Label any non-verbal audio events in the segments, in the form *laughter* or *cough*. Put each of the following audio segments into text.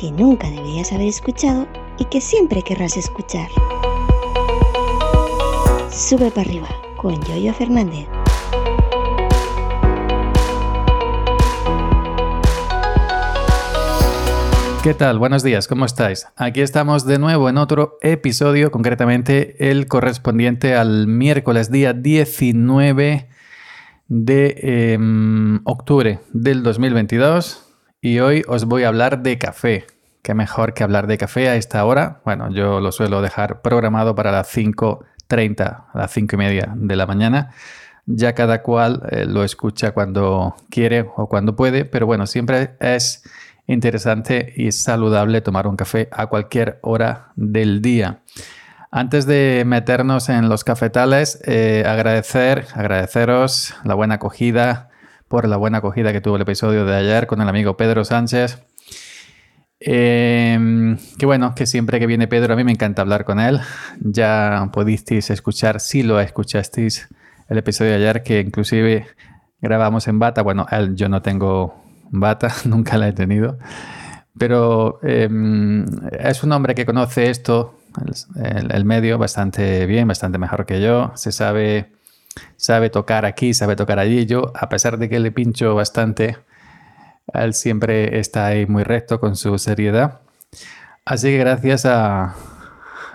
que nunca deberías haber escuchado y que siempre querrás escuchar. Sube para arriba con Yoyo Fernández. ¿Qué tal? Buenos días, ¿cómo estáis? Aquí estamos de nuevo en otro episodio, concretamente el correspondiente al miércoles día 19 de em, octubre del 2022 y hoy os voy a hablar de café. ¿Qué mejor que hablar de café a esta hora? Bueno, yo lo suelo dejar programado para las 5.30, a las 5 y media de la mañana. Ya cada cual eh, lo escucha cuando quiere o cuando puede, pero bueno, siempre es interesante y saludable tomar un café a cualquier hora del día. Antes de meternos en los cafetales, eh, agradecer, agradeceros la buena acogida, por la buena acogida que tuvo el episodio de ayer con el amigo Pedro Sánchez. Eh, que bueno, que siempre que viene Pedro a mí me encanta hablar con él. Ya pudisteis escuchar, si lo escuchasteis, el episodio de ayer que inclusive grabamos en bata. Bueno, él, yo no tengo bata, *laughs* nunca la he tenido. Pero em, es un hombre que conoce esto, el, medio, bastante bien, bastante mejor que yo. Se sabe, sabe tocar aquí, sabe tocar allí. Yo, a pesar de que le pincho bastante, él siempre está ahí muy recto con su seriedad. Así que gracias a,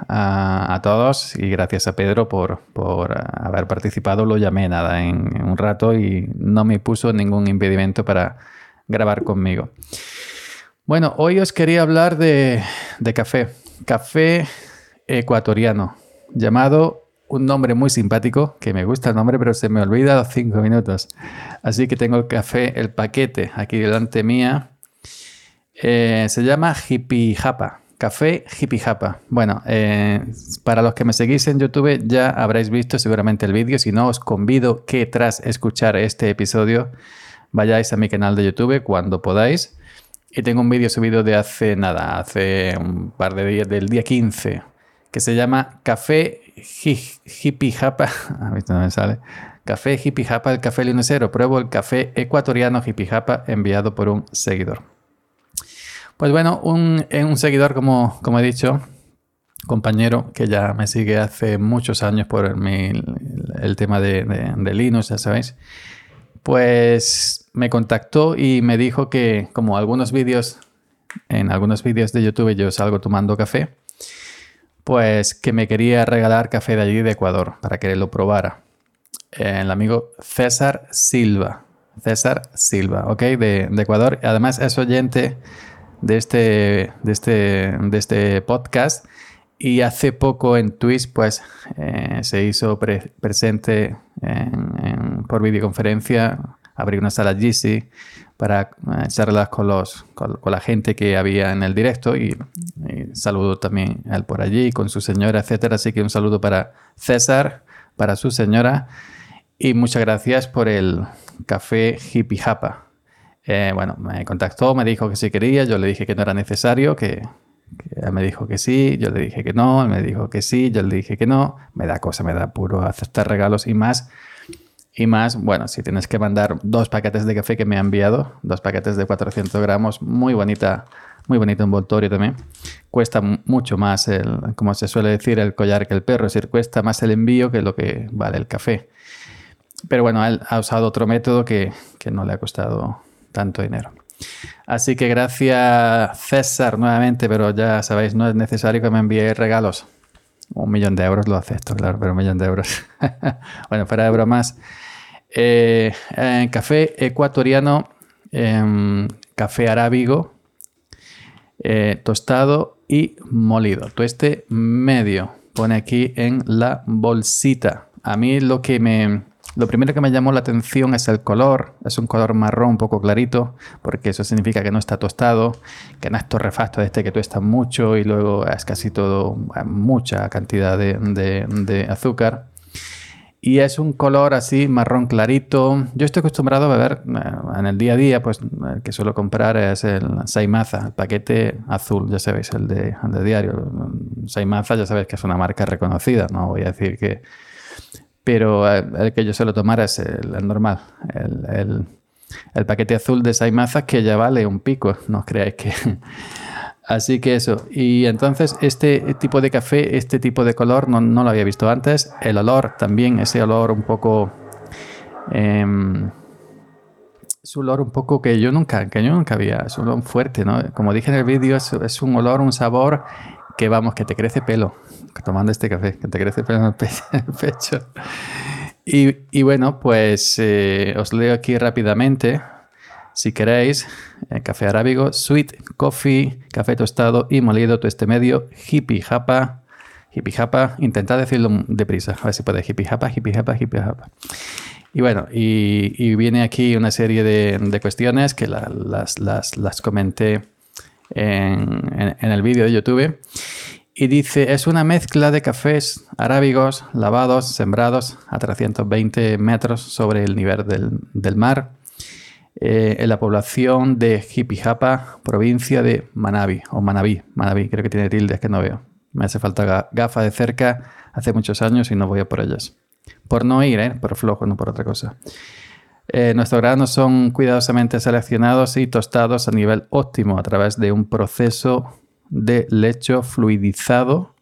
a, todos y gracias a Pedro por, por, haber participado. Lo llamé nada en un rato y no me puso ningún impedimento para grabar conmigo. Bueno, hoy os quería hablar de, café. Café ecuatoriano, llamado un nombre muy simpático, que me gusta el nombre, pero se me olvida los *laughs* cinco minutos. Así que tengo el café, el paquete aquí delante mía. Eh, se llama Hippie Japa. Café Hippie Japa. Bueno, eh, para los que me seguís en YouTube ya habréis visto seguramente el vídeo. Si no, os convido que tras escuchar este episodio vayáis a mi canal de YouTube cuando podáis. Y tengo un vídeo subido de hace nada, hace un par de días, del día 15, que se llama Café Hippie Japa. *laughs* No me sale. Café Hippie Japa, el café lunesero. Pruebo el café ecuatoriano Hippie Japa enviado por un seguidor. Pues bueno, un, un seguidor, como, como he dicho, compañero que ya me sigue hace muchos años por el, tema de, de, de Linux, ya sabéis pues me contactó y me dijo que como algunos vídeos, en algunos vídeos de YouTube yo salgo tomando café, pues que me quería regalar café de allí de Ecuador para que lo probara. El amigo César Silva. César Silva, ¿ok? De, Ecuador. Además es oyente de este, de este, de este podcast y hace poco en Twitch pues eh, se hizo presente por videoconferencia, abrí una sala GC para eh, charlas con, los, con, la gente que había en el directo y, saludo también a él por allí con su señora, etcétera. Así que un saludo para César, para su señora y muchas gracias por el café Hippie Japa. Eh, bueno, me contactó, me dijo que si quería, yo le dije que no era necesario, que, él me dijo que sí, yo le dije que no, él me dijo que sí, yo le dije que no. Me da cosa, me da puro aceptar regalos y más. Y más, bueno, si tienes que mandar dos paquetes de café que me ha enviado, dos paquetes de 400 gramos, muy bonita, muy bonito envoltorio también. Cuesta mucho más, el, como se suele decir, el collar que el perro, es decir, cuesta más el envío que lo que vale el café. Pero bueno, él ha usado otro método que, que no le ha costado tanto dinero. Así que gracias César nuevamente, pero ya sabéis, no es necesario que me envíe regalos. Un millón de euros lo acepto, claro, pero un millón de euros. *laughs* bueno, fuera de bromas. Eh, café ecuatoriano, em, café arábigo, eh, tostado y molido. Tueste medio. Pone aquí en la bolsita. A mí lo que me, lo primero que me llamó la atención es el color, es un color marrón un poco clarito, porque eso significa que no está tostado, que no es torrefacto de este que tuesta mucho y luego es casi todo, mucha cantidad de, azúcar. Y es un color así marrón clarito. Yo estoy acostumbrado a beber eh, en el día a día, pues el que suelo comprar es el Saimaza, el paquete azul, ya sabéis, el de, diario. Saimaza ya sabéis que es una marca reconocida, no voy a decir que... Pero eh, el que yo suelo tomar es el, normal, el, el, paquete azul de Saimaza que ya vale un pico, no os creáis que... Así que eso. Y entonces este tipo de café, este tipo de color, no, lo había visto antes. El olor también, ese olor un poco... Eh, es un olor un poco que yo nunca, que yo nunca había, es un olor fuerte, ¿no? Como dije en el vídeo, es, un olor, un sabor que vamos, que te crece pelo, tomando este café, que te crece pelo en el, *laughs* pecho. Y, bueno, pues eh, os leo aquí rápidamente si queréis, eh, café arábigo, sweet coffee, café tostado y molido tueste medio, hippie japa, hippie japa, intentad decirlo deprisa, a ver si podéis, hippie japa, hippie japa, hippie japa. Y bueno, y, viene aquí una serie de, cuestiones que las, comenté en, el vídeo de YouTube. Y dice, es una mezcla de cafés arábigos lavados, sembrados a 320 metros sobre el nivel del mar eh, en la población de Jipijapa, provincia de Manabi, o Manabí, Manabí, creo que tiene tildes que no veo. Me hace falta gafas de cerca hace muchos años y no voy a por ellas. Por no ir, ¿eh? por flojo, no por otra cosa. Eh, nuestros granos son cuidadosamente seleccionados y tostados a nivel óptimo a través de un proceso de lecho fluidizado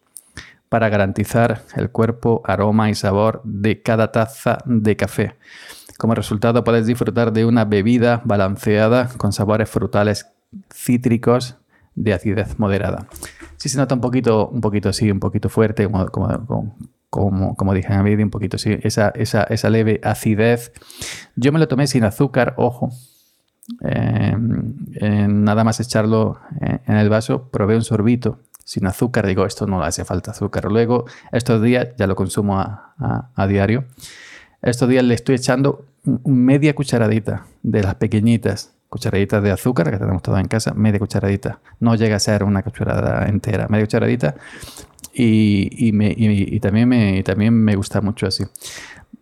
para garantizar el cuerpo, aroma y sabor de cada taza de café. Como resultado puedes disfrutar de una bebida balanceada con sabores frutales cítricos de acidez moderada. Sí se nota un poquito, un poquito así, un poquito fuerte, como, como, como, dije en el vídeo, un poquito así, esa, esa, leve acidez. Yo me lo tomé sin azúcar, ojo. Em, nada más echarlo en el vaso, probé un sorbito sin azúcar. Digo, esto no le hace falta azúcar. Luego, estos días ya lo consumo a diario. Estos días le estoy echando media cucharadita de las pequeñitas, cucharaditas de azúcar que tenemos todas en casa, media cucharadita. No llega a ser una cucharada entera, media cucharadita. Y, también, me, también me gusta mucho así.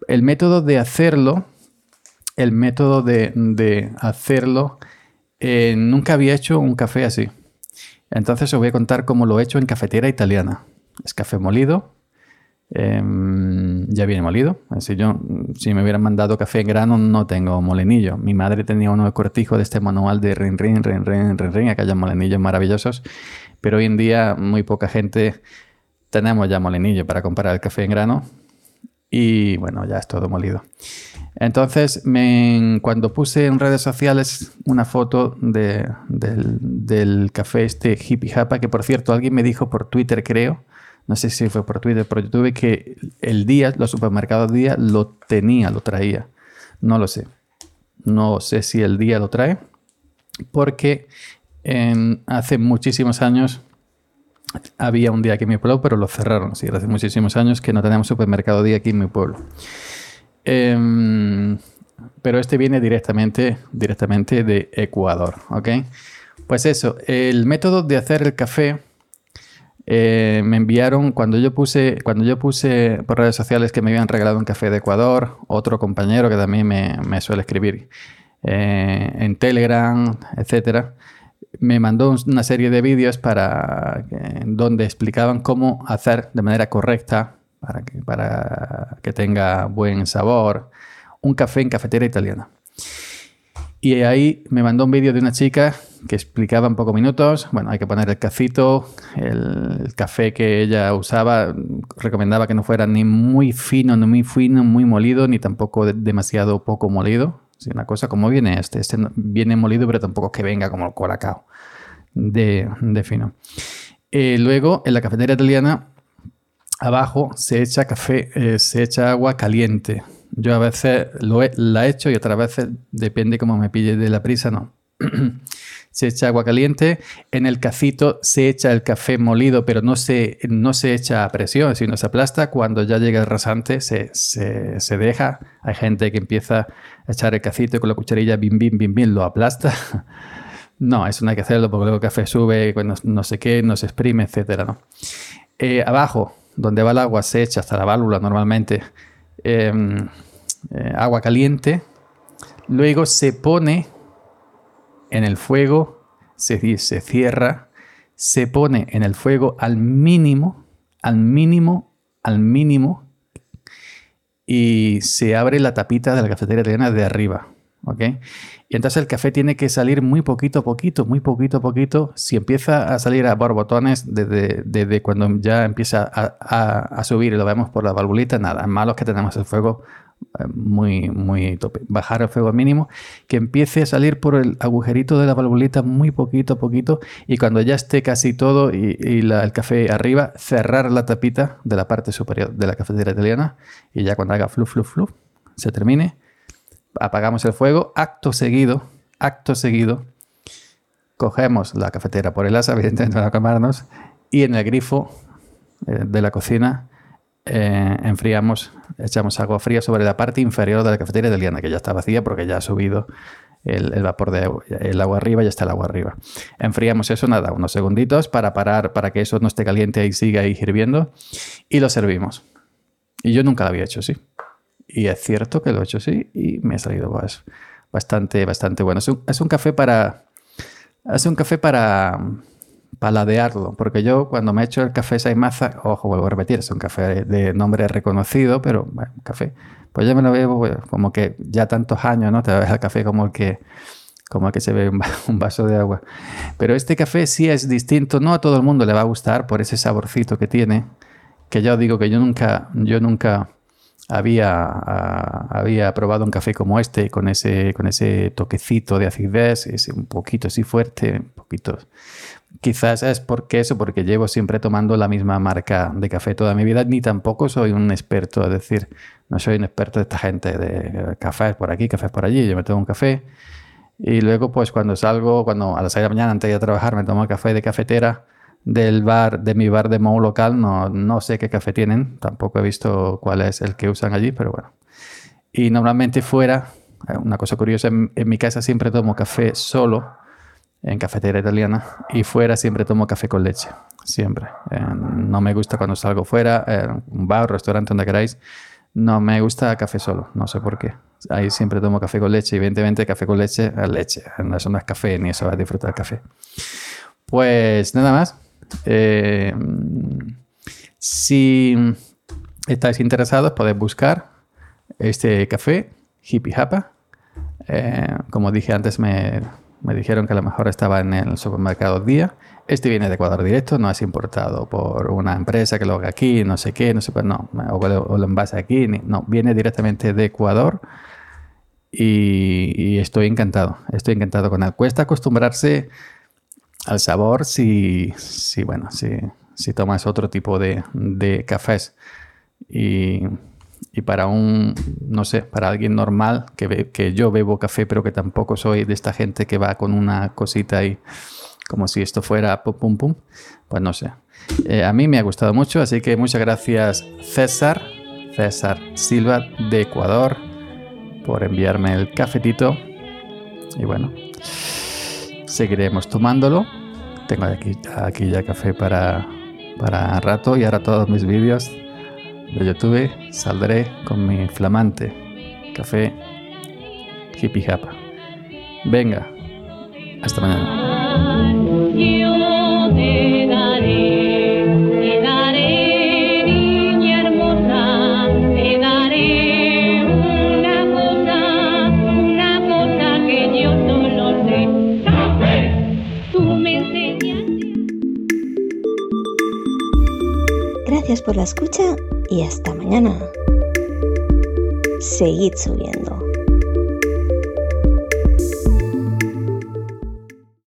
El método de hacerlo, el método de, hacerlo, eh, nunca había hecho un café así. Entonces os voy a contar cómo lo he hecho en cafetera italiana. Es café molido, Em, ya viene molido. Si yo, si me hubieran mandado café en grano, no tengo molinillo. Mi madre tenía uno de cortijo de este manual de rin, rin, rin, rin, rin, rin, aquellos molinillos maravillosos. Pero hoy en día, muy poca gente tenemos ya molinillo para comprar el café en grano. Y bueno, ya es todo molido. Entonces, me, cuando puse en redes sociales una foto de, del, del, café este Hippie Japa, que por cierto, alguien me dijo por Twitter, creo, no sé si fue por Twitter, por YouTube, que el día, los supermercados día lo tenía, lo traía. No lo sé. No sé si el día lo trae, porque hace muchísimos años había un día aquí en mi pueblo, pero lo cerraron. Sí, hace muchísimos años que no tenemos supermercado día aquí en mi pueblo. Em, pero este viene directamente, directamente de Ecuador, ¿ok? Pues eso, el método de hacer el café eh, me enviaron, cuando yo, puse, cuando yo puse por redes sociales que me habían regalado un café de Ecuador, otro compañero que también me, suele escribir eh, en Telegram, etcétera, me mandó una serie de vídeos para donde explicaban cómo hacer de manera correcta para que, para que tenga buen sabor un café en cafetera italiana. Y ahí me mandó un vídeo de una chica que explicaba en pocos minutos. Bueno, hay que poner el cafito, el café que ella usaba, recomendaba que no fuera ni muy fino, ni muy fino, muy molido, ni tampoco demasiado poco molido. una cosa como viene este. Este viene molido, pero tampoco es que venga como el colacao de, fino. Eh, luego, en la cafetera italiana, abajo se echa café, eh, se echa agua caliente yo a veces lo he, la he hecho y otras veces, depende cómo me pille de la prisa, no. *clears throat* se echa agua caliente, en el cacito se echa el café molido, pero no se, no se echa a presión, sino se aplasta. Cuando ya llega el rasante, se, se, deja. Hay gente que empieza a echar el cacito con la cucharilla, bim, bim, bim, bim, lo aplasta. *laughs* no, eso no hay que hacerlo porque luego el café sube, no, no sé qué, no se exprime, etc. ¿no? Eh, abajo, donde va el agua, se echa hasta la válvula normalmente em, eh, agua caliente, luego se pone en el fuego, se, se cierra, se pone en el fuego al mínimo, al mínimo, al mínimo, y se abre la tapita de la cafetera italiana de arriba. ¿Ok? Y entonces el café tiene que salir muy poquito a poquito, muy poquito a poquito. Si empieza a salir a borbotones desde, desde cuando ya empieza a, subir y lo vemos por la valvulita, nada, malo es que tenemos el fuego eh, muy, muy tope. Bajar el fuego mínimo, que empiece a salir por el agujerito de la valvulita muy poquito a poquito y cuando ya esté casi todo y, el café arriba, cerrar la tapita de la parte superior de la cafetera italiana y ya cuando haga flu, flu, flu, se termine, apagamos el fuego, acto seguido, acto seguido, cogemos la cafetera por el asa, evidentemente para quemarnos, y en el grifo eh, de la cocina eh, enfriamos, echamos agua fría sobre la parte inferior de la cafetera italiana, que ya está vacía porque ya ha subido el, vapor de agua, el agua arriba, ya está el agua arriba. Enfriamos eso, nada, unos segunditos para parar, para que eso no esté caliente y siga ahí hirviendo, y lo servimos. Y yo nunca lo había hecho así. Y es cierto que lo he hecho así y me ha salido pues, bastante, bastante bueno. Es un, es un café para... Es un café para paladearlo, porque yo cuando me he hecho el café Saimaza, ojo, vuelvo a repetir, es un café de nombre reconocido, pero bueno, café, pues yo me lo veo como que ya tantos años, ¿no? Te ves el café como el que como el que se ve *laughs* un vaso de agua. Pero este café sí es distinto, no a todo el mundo le va a gustar por ese saborcito que tiene, que yo digo que yo nunca, yo nunca había, había probado un café como este, con ese, con ese toquecito de acidez, es un poquito así fuerte, un poquito. Quizás es porque eso, porque llevo siempre tomando la misma marca de café toda mi vida, ni tampoco soy un experto, es decir, no soy un experto de esta gente de cafés por aquí, cafés por allí, yo me tomo un café. Y luego pues cuando salgo, cuando a las 6 de la mañana antes de ir a trabajar me tomo café de cafetera del bar, de mi bar de Mou local, no, no sé qué café tienen, tampoco he visto cuál es el que usan allí, pero bueno. Y normalmente fuera, eh, una cosa curiosa, en mi casa siempre tomo café solo, en cafetera italiana y fuera siempre tomo café con leche, siempre. Eh, no me gusta cuando salgo fuera, en un bar, restaurante, donde queráis, no me gusta café solo, no sé por qué. Ahí siempre tomo café con leche, evidentemente café con leche es leche, eso no es café ni eso a disfrutar café. Pues nada más. Eh, si estáis interesados podéis buscar este café, Hippie Japa. Eh, como dije antes, me me dijeron que a lo mejor estaba en el supermercado Día. Este viene de Ecuador directo, no es importado por una empresa que lo haga aquí, no sé qué, no sé, no, o lo, envase aquí, no, viene directamente de Ecuador y, estoy encantado, estoy encantado con él. Cuesta acostumbrarse al sabor si, si bueno, si, si tomas otro tipo de, de cafés y y para un, no sé, para alguien normal, que, que yo bebo café, pero que tampoco soy de esta gente que va con una cosita ahí, como si esto fuera pum, pum, pum, pues no sé. Eh, a mí me ha gustado mucho, así que muchas gracias César, César Silva de Ecuador, por enviarme el cafetito. Y bueno, seguiremos tomándolo. Tengo aquí, aquí ya café para, para rato y ahora todos mis vídeos de YouTube saldré con mi flamante café hippie japa. Venga, hasta mañana. Escucha y hasta mañana. Seguid subiendo.